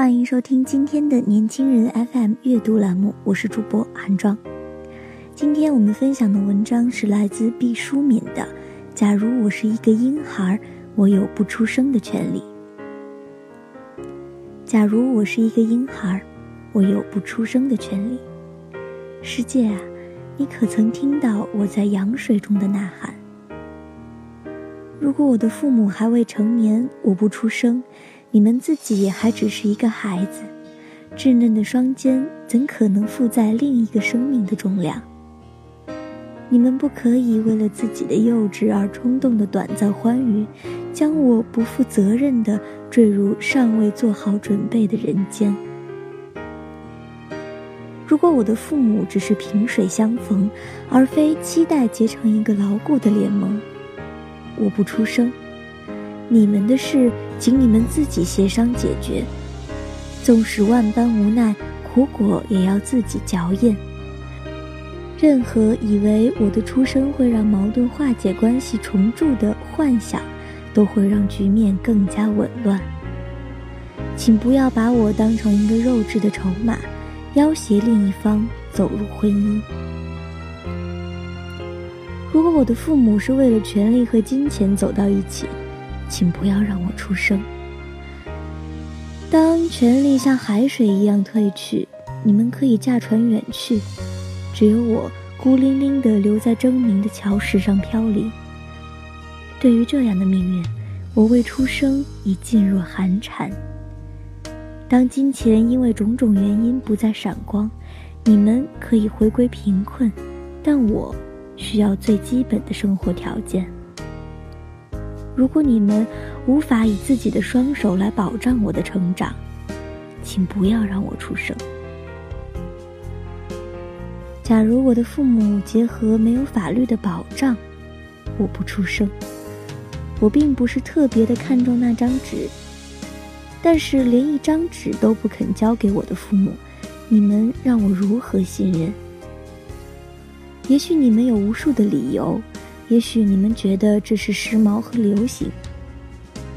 欢迎收听今天的年轻人 FM 阅读栏目，我是主播韩庄。今天我们分享的文章是来自毕淑敏的《假如我是一个婴孩，我有不出生的权利》。假如我是一个婴孩，我有不出生的权利。世界啊，你可曾听到我在羊水中的呐喊？如果我的父母还未成年，我不出生。你们自己还只是一个孩子，稚嫩的双肩怎可能负载另一个生命的重量？你们不可以为了自己的幼稚而冲动的短暂欢愉，将我不负责任的坠入尚未做好准备的人间。如果我的父母只是萍水相逢，而非期待结成一个牢固的联盟，我不出声。你们的事，请你们自己协商解决。纵使万般无奈，苦果也要自己嚼咽。任何以为我的出生会让矛盾化解、关系重铸的幻想，都会让局面更加紊乱。请不要把我当成一个肉质的筹码，要挟另一方走入婚姻。如果我的父母是为了权力和金钱走到一起，请不要让我出生。当权力像海水一样退去，你们可以驾船远去，只有我孤零零地留在狰狞的礁石上飘零。对于这样的命运，我未出生已噤若寒蝉。当金钱因为种种原因不再闪光，你们可以回归贫困，但我需要最基本的生活条件。如果你们无法以自己的双手来保障我的成长，请不要让我出生。假如我的父母结合没有法律的保障，我不出生。我并不是特别的看重那张纸，但是连一张纸都不肯交给我的父母，你们让我如何信任？也许你们有无数的理由。也许你们觉得这是时髦和流行，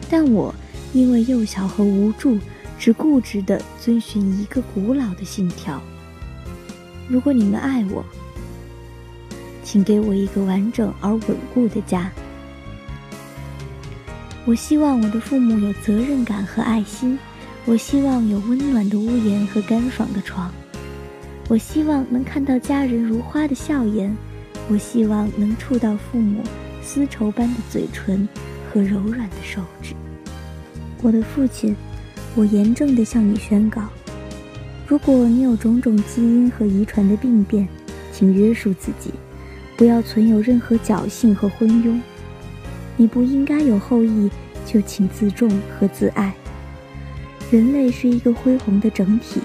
但我因为幼小和无助，只固执地遵循一个古老的信条：如果你们爱我，请给我一个完整而稳固的家。我希望我的父母有责任感和爱心，我希望有温暖的屋檐和干爽的床，我希望能看到家人如花的笑颜。我希望能触到父母丝绸般的嘴唇和柔软的手指。我的父亲，我严正地向你宣告：如果你有种种基因和遗传的病变，请约束自己，不要存有任何侥幸和昏庸。你不应该有后裔，就请自重和自爱。人类是一个恢宏的整体，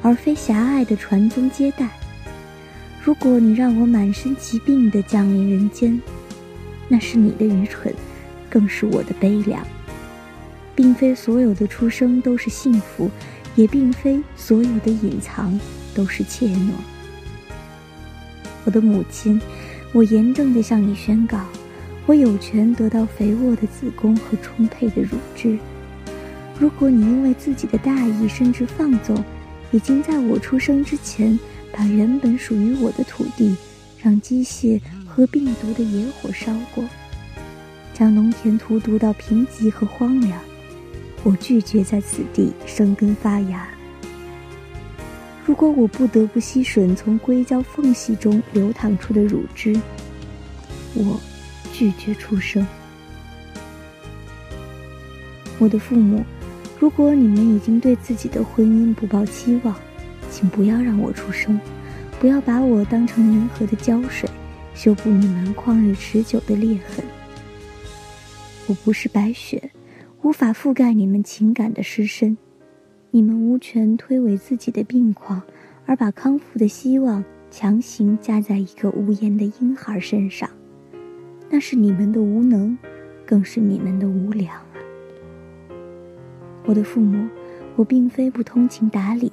而非狭隘的传宗接代。如果你让我满身疾病地降临人间，那是你的愚蠢，更是我的悲凉。并非所有的出生都是幸福，也并非所有的隐藏都是怯懦。我的母亲，我严正地向你宣告：我有权得到肥沃的子宫和充沛的乳汁。如果你因为自己的大意甚至放纵，已经在我出生之前。把原本属于我的土地，让机械和病毒的野火烧过，将农田荼毒到贫瘠和荒凉。我拒绝在此地生根发芽。如果我不得不吸吮从硅胶缝隙中流淌出的乳汁，我拒绝出生。我的父母，如果你们已经对自己的婚姻不抱期望，请不要让我出生，不要把我当成粘合的胶水，修补你们旷日持久的裂痕。我不是白雪，无法覆盖你们情感的失身。你们无权推诿自己的病况，而把康复的希望强行加在一个无言的婴孩身上。那是你们的无能，更是你们的无良！我的父母，我并非不通情达理。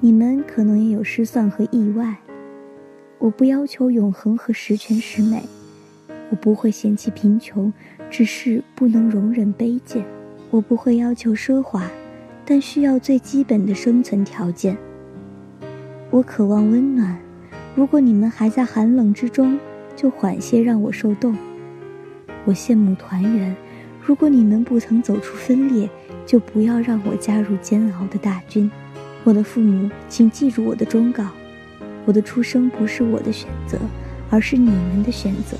你们可能也有失算和意外，我不要求永恒和十全十美，我不会嫌弃贫穷，只是不能容忍卑贱。我不会要求奢华，但需要最基本的生存条件。我渴望温暖，如果你们还在寒冷之中，就缓些让我受冻。我羡慕团圆，如果你们不曾走出分裂，就不要让我加入煎熬的大军。我的父母，请记住我的忠告：我的出生不是我的选择，而是你们的选择。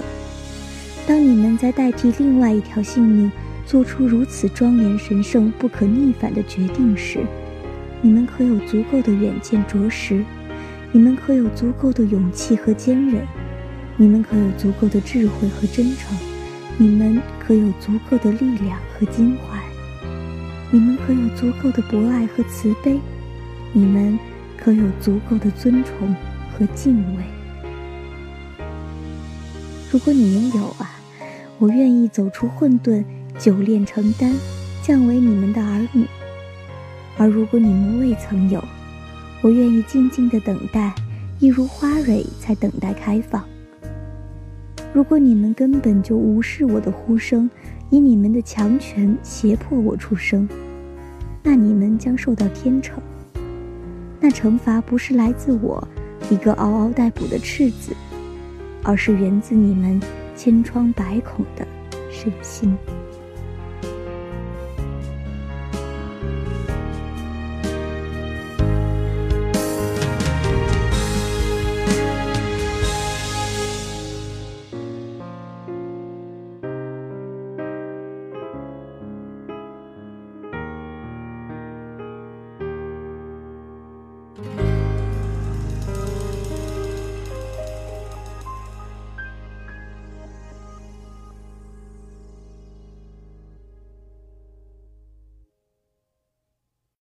当你们在代替另外一条性命做出如此庄严、神圣、不可逆反的决定时，你们可有足够的远见卓识？你们可有足够的勇气和坚韧？你们可有足够的智慧和真诚？你们可有足够的力量和襟怀？你们可有足够的博爱和慈悲？你们可有足够的尊崇和敬畏？如果你们有啊，我愿意走出混沌，久炼成丹，降为你们的儿女；而如果你们未曾有，我愿意静静的等待，一如花蕊在等待开放。如果你们根本就无视我的呼声，以你们的强权胁迫我出生，那你们将受到天惩。那惩罚不是来自我一个嗷嗷待哺的赤子，而是源自你们千疮百孔的身心。